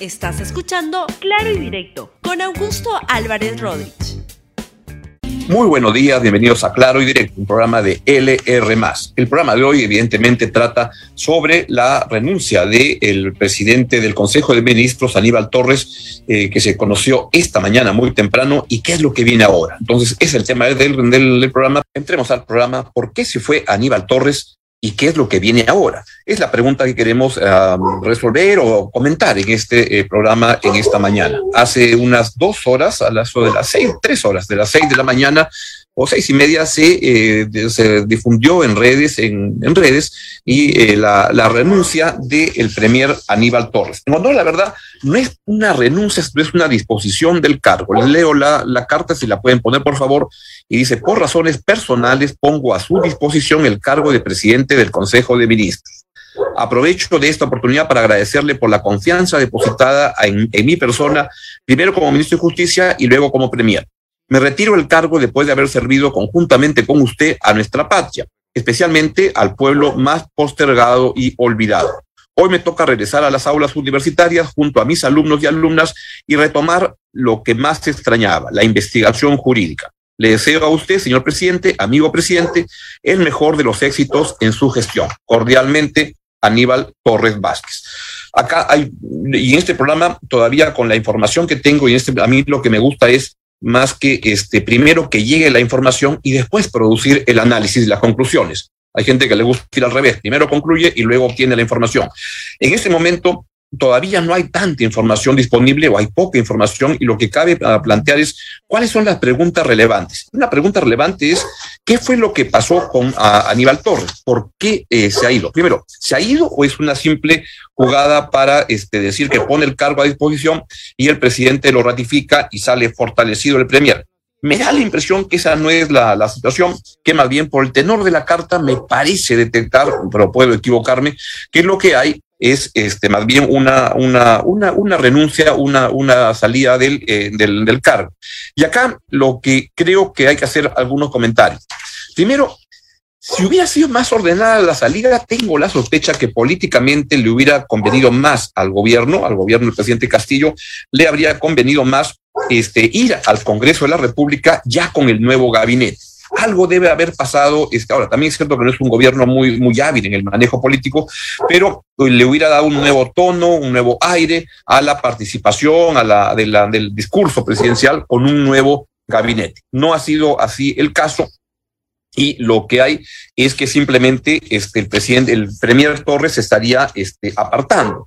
Estás escuchando Claro y Directo con Augusto Álvarez Rodríguez. Muy buenos días, bienvenidos a Claro y Directo, un programa de LR. El programa de hoy, evidentemente, trata sobre la renuncia del presidente del Consejo de Ministros, Aníbal Torres, eh, que se conoció esta mañana muy temprano, y qué es lo que viene ahora. Entonces, es el tema del programa. Entremos al programa. ¿Por qué se fue Aníbal Torres? ¿Y qué es lo que viene ahora? Es la pregunta que queremos resolver o comentar en este eh, programa en esta mañana. Hace unas dos horas, a las de las seis, tres horas de las seis de la mañana, o seis y media se, eh, se difundió en redes, en, en redes, y eh, la, renuncia del premier Aníbal Torres. Cuando la verdad no es una renuncia, es una disposición del cargo. Les leo la, la carta, si la pueden poner por favor, y dice, por razones personales pongo a su disposición el cargo de presidente del Consejo de Ministros. Aprovecho de esta oportunidad para agradecerle por la confianza depositada en, en mi persona, primero como ministro de Justicia y luego como premier. Me retiro el cargo después de haber servido conjuntamente con usted a nuestra patria, especialmente al pueblo más postergado y olvidado. Hoy me toca regresar a las aulas universitarias junto a mis alumnos y alumnas y retomar lo que más extrañaba, la investigación jurídica. Le deseo a usted, señor presidente, amigo presidente, el mejor de los éxitos en su gestión. Cordialmente, Aníbal Torres Vázquez. Acá hay, y en este programa, todavía con la información que tengo, y este, a mí lo que me gusta es más que este, primero que llegue la información y después producir el análisis y las conclusiones. Hay gente que le gusta ir al revés, primero concluye y luego obtiene la información. En este momento todavía no hay tanta información disponible o hay poca información y lo que cabe ah, plantear es cuáles son las preguntas relevantes. Una pregunta relevante es qué fue lo que pasó con Aníbal Torres, por qué eh, se ha ido. Primero, ¿se ha ido o es una simple jugada para este, decir que pone el cargo a disposición y el presidente lo ratifica y sale fortalecido el premier? Me da la impresión que esa no es la, la, situación, que más bien por el tenor de la carta me parece detectar, pero puedo equivocarme, que lo que hay es este, más bien una, una, una, una renuncia, una, una salida del, eh, del, del cargo. Y acá lo que creo que hay que hacer algunos comentarios. Primero, si hubiera sido más ordenada la salida, tengo la sospecha que políticamente le hubiera convenido más al gobierno, al gobierno del presidente Castillo, le habría convenido más este, ir al Congreso de la República ya con el nuevo gabinete algo debe haber pasado. Ahora, también es cierto que no es un gobierno muy, muy hábil en el manejo político, pero le hubiera dado un nuevo tono, un nuevo aire a la participación, a la, la del discurso presidencial con un nuevo gabinete. No ha sido así el caso. Y lo que hay es que simplemente este, el presidente, el premier Torres estaría este, apartando.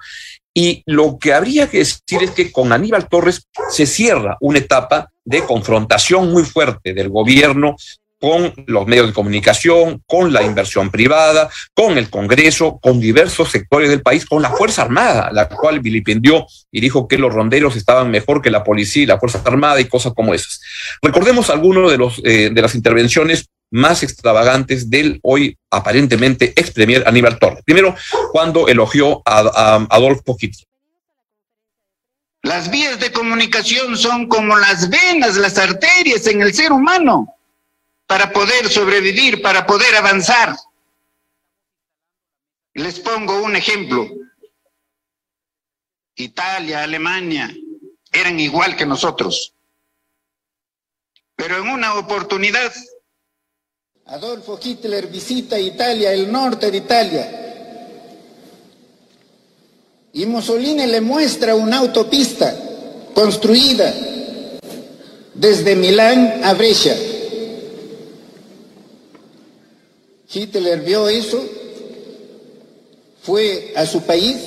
Y lo que habría que decir es que con Aníbal Torres se cierra una etapa de confrontación muy fuerte del gobierno con los medios de comunicación, con la inversión privada, con el Congreso, con diversos sectores del país, con la Fuerza Armada, la cual vilipendió y dijo que los ronderos estaban mejor que la policía y la Fuerza Armada y cosas como esas. Recordemos algunos de, los, eh, de las intervenciones más extravagantes del hoy aparentemente ex premier Aníbal Torres. Primero, cuando elogió a, a Adolfo Hitler. Las vías de comunicación son como las venas, las arterias en el ser humano para poder sobrevivir, para poder avanzar. Les pongo un ejemplo. Italia, Alemania, eran igual que nosotros. Pero en una oportunidad, Adolfo Hitler visita Italia, el norte de Italia, y Mussolini le muestra una autopista construida desde Milán a Brescia Hitler vio eso, fue a su país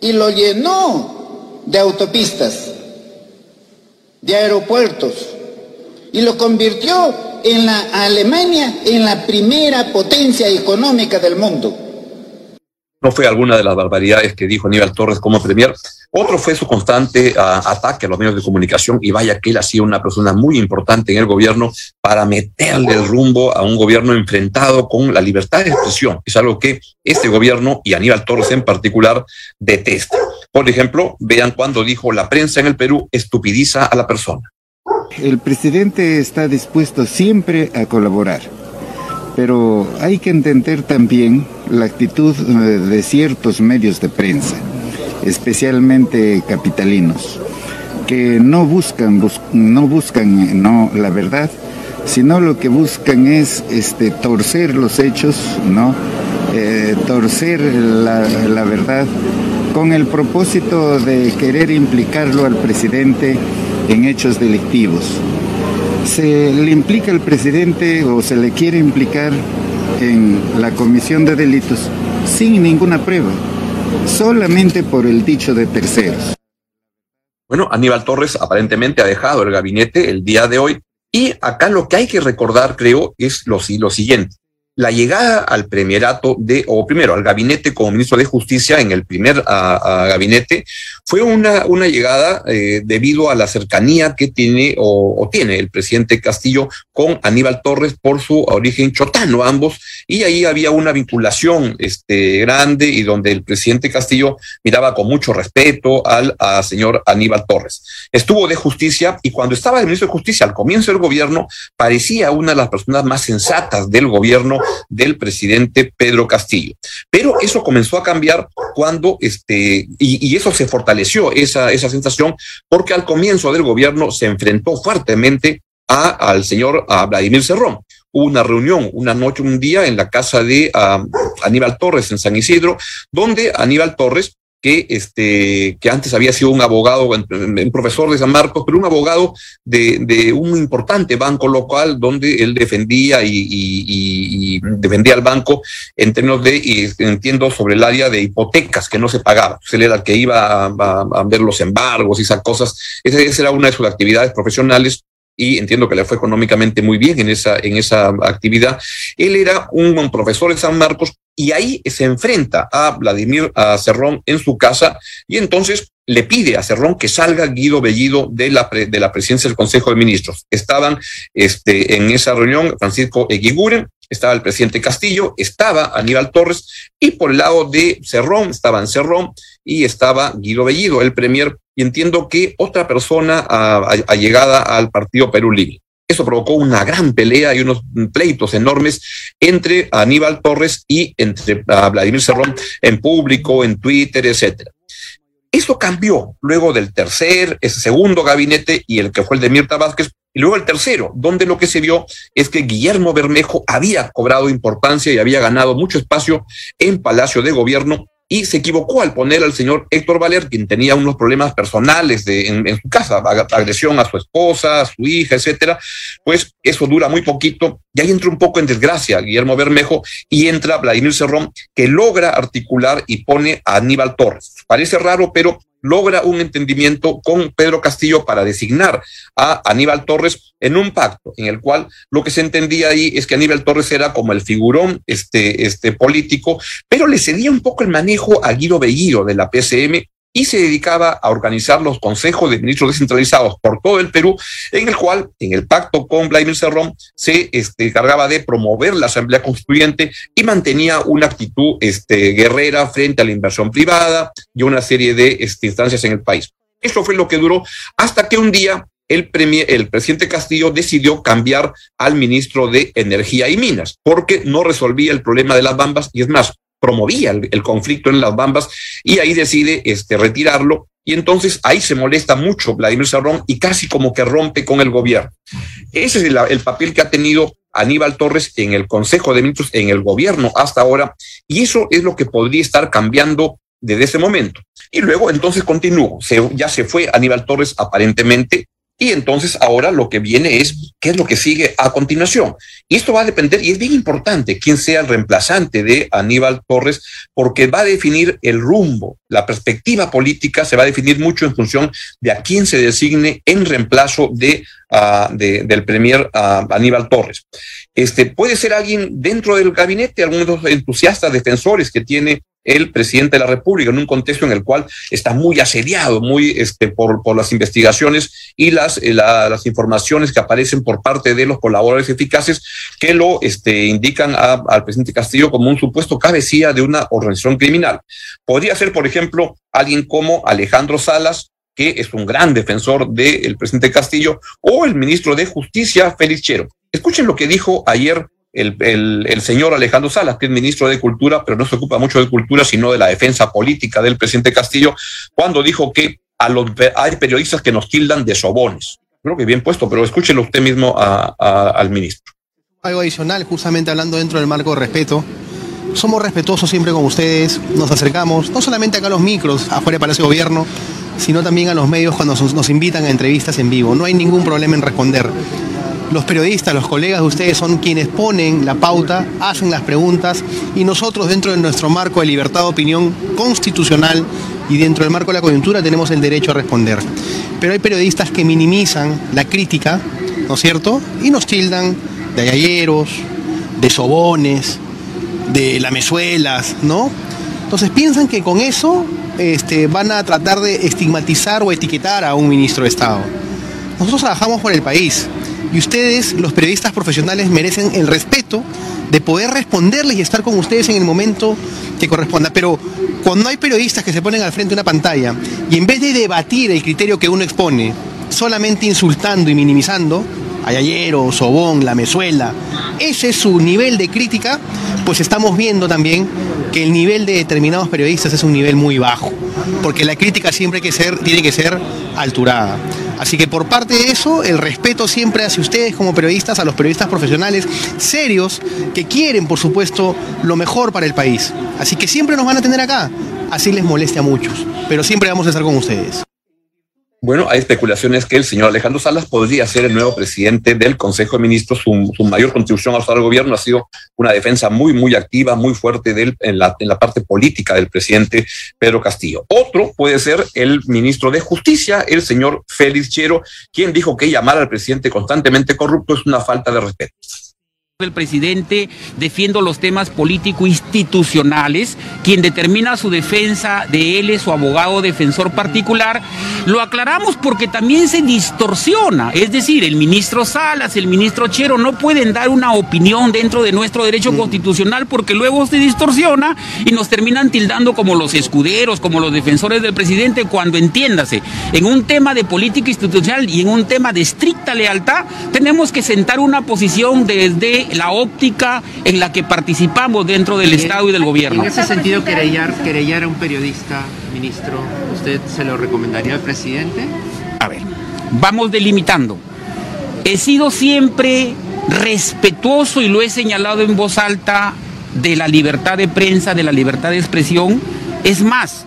y lo llenó de autopistas, de aeropuertos, y lo convirtió en la Alemania en la primera potencia económica del mundo. No fue alguna de las barbaridades que dijo Aníbal Torres como premier, otro fue su constante uh, ataque a los medios de comunicación y vaya que él ha sido una persona muy importante en el gobierno para meterle el rumbo a un gobierno enfrentado con la libertad de expresión. Es algo que este gobierno y Aníbal Torres en particular detesta. Por ejemplo, vean cuando dijo la prensa en el Perú estupidiza a la persona. El presidente está dispuesto siempre a colaborar, pero hay que entender también la actitud eh, de ciertos medios de prensa especialmente capitalinos, que no buscan, no buscan no, la verdad, sino lo que buscan es este, torcer los hechos, ¿no? Eh, torcer la verdad con el propósito de querer implicarlo al presidente en hechos delictivos. Se le implica al presidente o se le quiere implicar en la comisión de delitos sin ninguna prueba, solamente por el dicho de terceros. Bueno, Aníbal Torres aparentemente ha dejado el gabinete el día de hoy y acá lo que hay que recordar, creo, es lo, lo siguiente la llegada al premierato de, o primero al gabinete como ministro de Justicia en el primer gabinete, fue una, una llegada eh, debido a la cercanía que tiene o, tiene el presidente Castillo con Aníbal Torres por su origen chotano, ambos, y ahí había una vinculación este, grande y donde el presidente Castillo miraba con mucho respeto al señor Aníbal Torres. Estuvo de justicia y cuando estaba el ministro de Justicia al comienzo del gobierno, parecía una de las personas más sensatas del gobierno del presidente Pedro Castillo. Pero eso comenzó a cambiar cuando, este, y, eso se fortaleció, esa, esa sensación, porque al comienzo del gobierno se enfrentó fuertemente a, al señor a Vladimir Cerrón. Hubo una reunión, una noche, un día en la casa de Aníbal Torres en San Isidro, donde Aníbal Torres que, este, que antes había sido un abogado, un profesor de San Marcos, pero un abogado de, de un importante banco local donde él defendía y, defendía al banco en términos de, y entiendo, sobre el área de hipotecas que no se pagaban. Él era el que iba a, a, ver los embargos y esas cosas. Esa, esa era una de sus actividades profesionales y entiendo que le fue económicamente muy bien en esa, en esa actividad. Él era un profesor de San Marcos y ahí se enfrenta a Vladimir Cerrón en su casa y entonces le pide a Cerrón que salga Guido Bellido de la, de la presidencia del Consejo de Ministros. Estaban este, en esa reunión Francisco Eguiguren, estaba el presidente Castillo, estaba Aníbal Torres y por el lado de Cerrón estaban Cerrón y estaba Guido Bellido, el premier, y entiendo que otra persona allegada al partido Perú Libre. Eso provocó una gran pelea y unos pleitos enormes entre Aníbal Torres y entre Vladimir Cerrón en público, en Twitter, etcétera. Eso cambió luego del tercer, ese segundo gabinete y el que fue el de Mirta Vázquez, y luego el tercero, donde lo que se vio es que Guillermo Bermejo había cobrado importancia y había ganado mucho espacio en Palacio de Gobierno y se equivocó al poner al señor Héctor Valer, quien tenía unos problemas personales de, en, su casa, agresión a su esposa, a su hija, etcétera, pues eso dura muy poquito y ahí entra un poco en desgracia Guillermo Bermejo y entra Vladimir Cerrón, que logra articular y pone a Aníbal Torres. Parece raro, pero logra un entendimiento con Pedro Castillo para designar a Aníbal Torres en un pacto en el cual lo que se entendía ahí es que Aníbal Torres era como el figurón este, este político, pero le cedía un poco el manejo a Guido Bellido de la PCM y se dedicaba a organizar los consejos de ministros descentralizados por todo el Perú, en el cual, en el pacto con Vladimir Cerrón, se este, encargaba de promover la Asamblea Constituyente y mantenía una actitud este, guerrera frente a la inversión privada y una serie de este, instancias en el país. Eso fue lo que duró hasta que un día el, el presidente Castillo decidió cambiar al ministro de Energía y Minas, porque no resolvía el problema de las bambas y es más, promovía el, conflicto en las Bambas y ahí decide este, retirarlo y entonces ahí se molesta mucho Vladimir Serrón y casi como que rompe con el gobierno. Ese es el, el, papel que ha tenido Aníbal Torres en el Consejo de Ministros, en el gobierno hasta ahora, y eso es lo que podría estar cambiando desde ese momento. Y luego entonces continuó, se, ya se fue Aníbal Torres aparentemente, y entonces ahora lo que viene es qué es lo que sigue a continuación. Y esto va a depender, y es bien importante, quién sea el reemplazante de Aníbal Torres, porque va a definir el rumbo, la perspectiva política se va a definir mucho en función de a quién se designe en reemplazo de, de del premier uh, Aníbal Torres. Este puede ser alguien dentro del gabinete, algunos entusiastas defensores que tiene el presidente de la República en un contexto en el cual está muy asediado, muy este, por, por las investigaciones y las, eh, la, las informaciones que aparecen por parte de los colaboradores eficaces que lo este, indican al presidente Castillo como un supuesto cabecilla de una organización criminal. Podría ser, por ejemplo, alguien como Alejandro Salas, que es un gran defensor del presidente Castillo, o el ministro de Justicia, Félix Chero. Escuchen lo que dijo ayer el, señor Alejandro Salas, que es ministro de Cultura, pero no se ocupa mucho de cultura, sino de la defensa política del presidente Castillo, cuando dijo que a los, hay periodistas que nos tildan de sobones. Creo que bien puesto, pero escúchelo usted mismo al ministro. Algo adicional, justamente hablando dentro del marco de respeto. Somos respetuosos siempre con ustedes, nos acercamos, no solamente acá a los micros, afuera del Palacio Gobierno, sino también a los medios cuando nos invitan a entrevistas en vivo. No hay ningún problema en responder los periodistas, los colegas de ustedes son quienes ponen la pauta, hacen las preguntas y nosotros dentro de nuestro marco de libertad de opinión constitucional y dentro del marco de la coyuntura tenemos el derecho a responder. Pero hay periodistas que minimizan la crítica, ¿no es cierto? Y nos tildan de ayayeros, de sobones, de lamezuelas, ¿no? Entonces piensan que con eso este, van a tratar de estigmatizar o etiquetar a un ministro de Estado. Nosotros trabajamos por el país y ustedes, los periodistas profesionales, merecen el respeto de poder responderles y estar con ustedes en el momento que corresponda. Pero cuando hay periodistas que se ponen al frente de una pantalla y en vez de debatir el criterio que uno expone, solamente insultando y minimizando, Ayayero, Sobón, La Mezuela, ese es su nivel de crítica, pues estamos viendo también que el nivel de determinados periodistas es un nivel muy bajo, porque la crítica siempre tiene que ser alturada. Así que por parte de eso, el respeto siempre hacia ustedes como periodistas, a los periodistas profesionales serios que quieren, por supuesto, lo mejor para el país. Así que siempre nos van a tener acá, así les moleste a muchos, pero siempre vamos a estar con ustedes. Bueno, hay especulaciones que el señor Alejandro Salas podría ser el nuevo presidente del Consejo de Ministros. Su, mayor contribución al gobierno ha sido una defensa muy, muy activa, muy fuerte de él en, la, en la parte política del presidente Pedro Castillo. Otro puede ser el ministro de Justicia, el señor Félix Chero, quien dijo que llamar al presidente constantemente corrupto es una falta de respeto el presidente, defiendo los temas político-institucionales, quien determina su defensa de él es su abogado defensor particular, lo aclaramos porque también se distorsiona, es decir, el ministro Salas, el ministro Chero no pueden dar una opinión dentro de nuestro derecho constitucional porque luego se distorsiona y nos terminan tildando como los escuderos, como los defensores del presidente, cuando entiéndase, en un tema de política institucional y en un tema de estricta lealtad, tenemos que sentar una posición desde la óptica en la que participamos dentro del Estado y del gobierno. En ese sentido, querellar, querellar a un periodista, ministro, ¿usted se lo recomendaría al presidente? A ver, vamos delimitando. He sido siempre respetuoso y lo he señalado en voz alta de la libertad de prensa, de la libertad de expresión. Es más,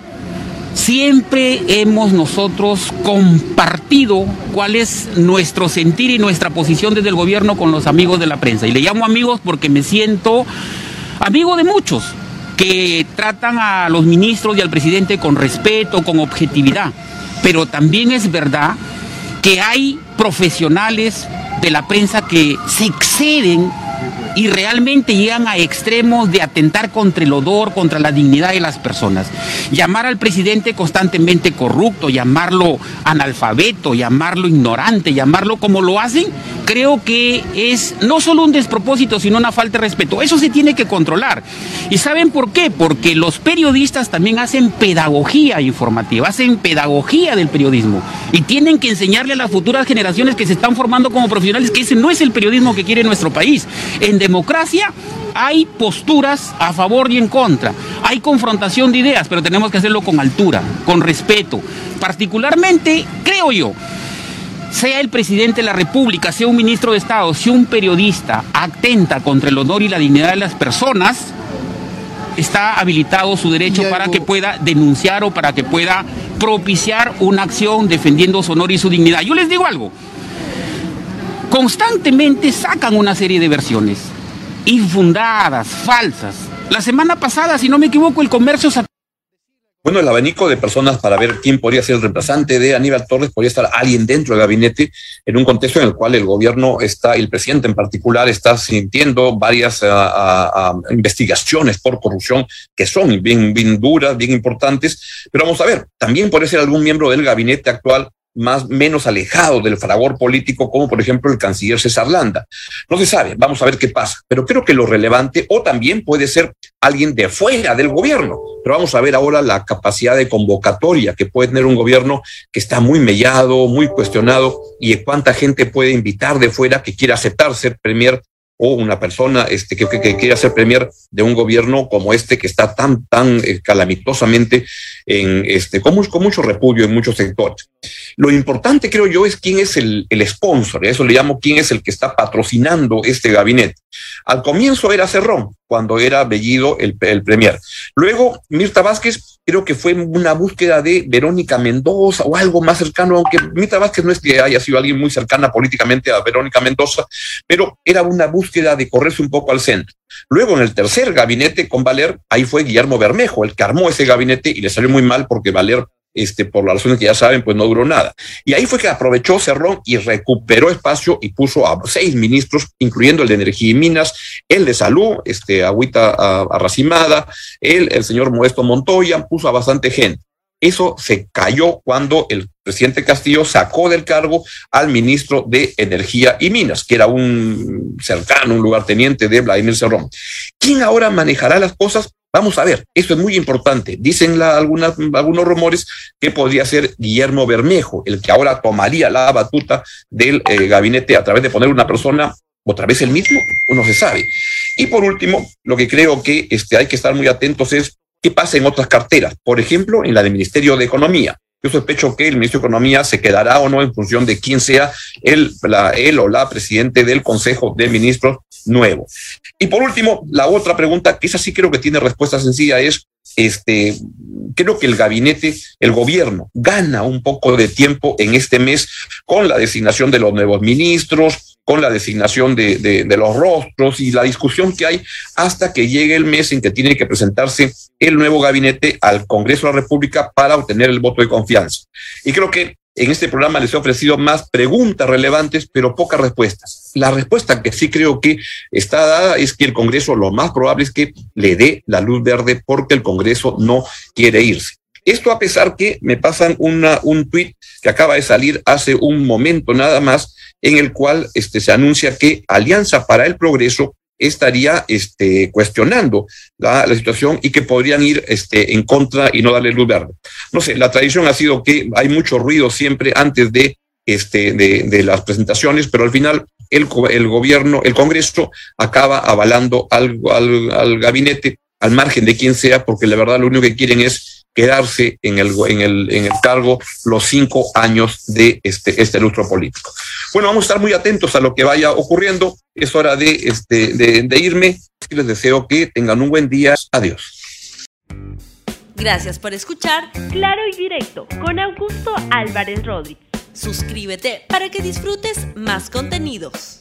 Siempre hemos nosotros compartido cuál es nuestro sentir y nuestra posición desde el gobierno con los amigos de la prensa. Y le llamo amigos porque me siento amigo de muchos que tratan a los ministros y al presidente con respeto, con objetividad. Pero también es verdad que hay profesionales de la prensa que se exceden y realmente llegan a extremos de atentar contra el odor, contra la dignidad de las personas. Llamar al presidente constantemente corrupto, llamarlo analfabeto, llamarlo ignorante, llamarlo como lo hacen, creo que es no solo un despropósito, sino una falta de respeto. Eso se tiene que controlar. ¿Y saben por qué? Porque los periodistas también hacen pedagogía informativa, hacen pedagogía del periodismo y tienen que enseñarle a las futuras generaciones que se están formando como profesionales que ese no es el periodismo que quiere nuestro país. En democracia hay posturas a favor y en contra, hay confrontación de ideas, pero tenemos que hacerlo con altura, con respeto. Particularmente, creo yo, sea el presidente de la República, sea un ministro de Estado, sea un periodista, atenta contra el honor y la dignidad de las personas, está habilitado su derecho para que pueda denunciar o para que pueda propiciar una acción defendiendo su honor y su dignidad. Yo les digo algo, constantemente sacan una serie de versiones infundadas, falsas. La semana pasada, si no me equivoco, el comercio bueno, el abanico de personas para ver quién podría ser el reemplazante de Aníbal Torres, podría estar alguien dentro del gabinete en un contexto en el cual el gobierno está, el presidente en particular, está sintiendo varias ah, ah, ah, investigaciones por corrupción que son bien, bien duras, bien importantes. Pero vamos a ver, también puede ser algún miembro del gabinete actual más menos alejado del fragor político, como por ejemplo el canciller César Landa. No se sabe, vamos a ver qué pasa, pero creo que lo relevante, o también puede ser alguien de fuera del gobierno, pero vamos a ver ahora la capacidad de convocatoria que puede tener un gobierno que está muy mellado, muy cuestionado, y cuánta gente puede invitar de fuera que quiera aceptar ser premier o una persona este, que, quiera ser premier de un gobierno como este que está tan, tan eh, calamitosamente en, este, con, con, mucho repudio en muchos sectores. Lo importante, creo yo, es quién es el, el sponsor, eso le llamo quién es el que está patrocinando este gabinete. Al comienzo era Cerrón, cuando era Bellido el, el premier. Luego, Mirta Vázquez, creo que fue una búsqueda de Verónica Mendoza o algo más cercano, aunque Mirta Vázquez no es que haya sido alguien muy cercana políticamente a Verónica Mendoza, pero era una búsqueda de correrse un poco al centro. Luego, en el tercer gabinete con Valer, ahí fue Guillermo Bermejo, el que armó ese gabinete y le salió muy mal porque Valer este, por las razones que ya saben, pues no duró nada. Y ahí fue que aprovechó Cerrón y recuperó espacio y puso a seis ministros, incluyendo el de Energía y Minas, el de Salud, este, Agüita Arracimada, el, el señor Modesto Montoya, puso a bastante gente. Eso se cayó cuando el presidente Castillo sacó del cargo al ministro de Energía y Minas, que era un cercano, un lugarteniente de Vladimir Cerrón. ¿Quién ahora manejará las cosas? Vamos a ver, eso es muy importante. Dicen algunos rumores que podría ser Guillermo Bermejo, el que ahora tomaría la batuta del eh, gabinete a través de poner una persona otra vez el mismo, no se sabe. Y por último, lo que creo que este, hay que estar muy atentos es ¿Qué pasa en otras carteras? Por ejemplo, en la del Ministerio de Economía. Yo sospecho que el ministro de Economía se quedará o no en función de quién sea él, o la presidente del Consejo de Ministros nuevo. Y por último, la otra pregunta, que esa sí creo que tiene respuesta sencilla, es, este, creo que el gabinete, el gobierno, gana un poco de tiempo en este mes con la designación de los nuevos ministros, con la designación de, los rostros y la discusión que hay hasta que llegue el mes en que tiene que presentarse el nuevo gabinete al Congreso de la República para obtener el voto de confianza. Y creo que en este programa les he ofrecido más preguntas relevantes, pero pocas respuestas. La respuesta que sí creo que está dada es que el Congreso lo más probable es que le dé la luz verde porque el Congreso no quiere irse. Esto a pesar que me pasan una, un tuit que acaba de salir hace un momento nada más, en el cual este, se anuncia que Alianza para el Progreso estaría este, cuestionando la, la, situación y que podrían ir este, en contra y no darle luz verde. No sé, la tradición ha sido que hay mucho ruido siempre antes de, este, de, de las presentaciones, pero al final el, el, gobierno, el Congreso acaba avalando al, al, al gabinete al margen de quien sea, porque la verdad lo único que quieren es quedarse en el, en el, en el cargo los cinco años de este, este lustro político. Bueno, vamos a estar muy atentos a lo que vaya ocurriendo. Es hora de, este, de, irme. Les deseo que tengan un buen día. Adiós. Gracias por escuchar Claro y Directo con Augusto Álvarez Rodríguez. Suscríbete para que disfrutes más contenidos.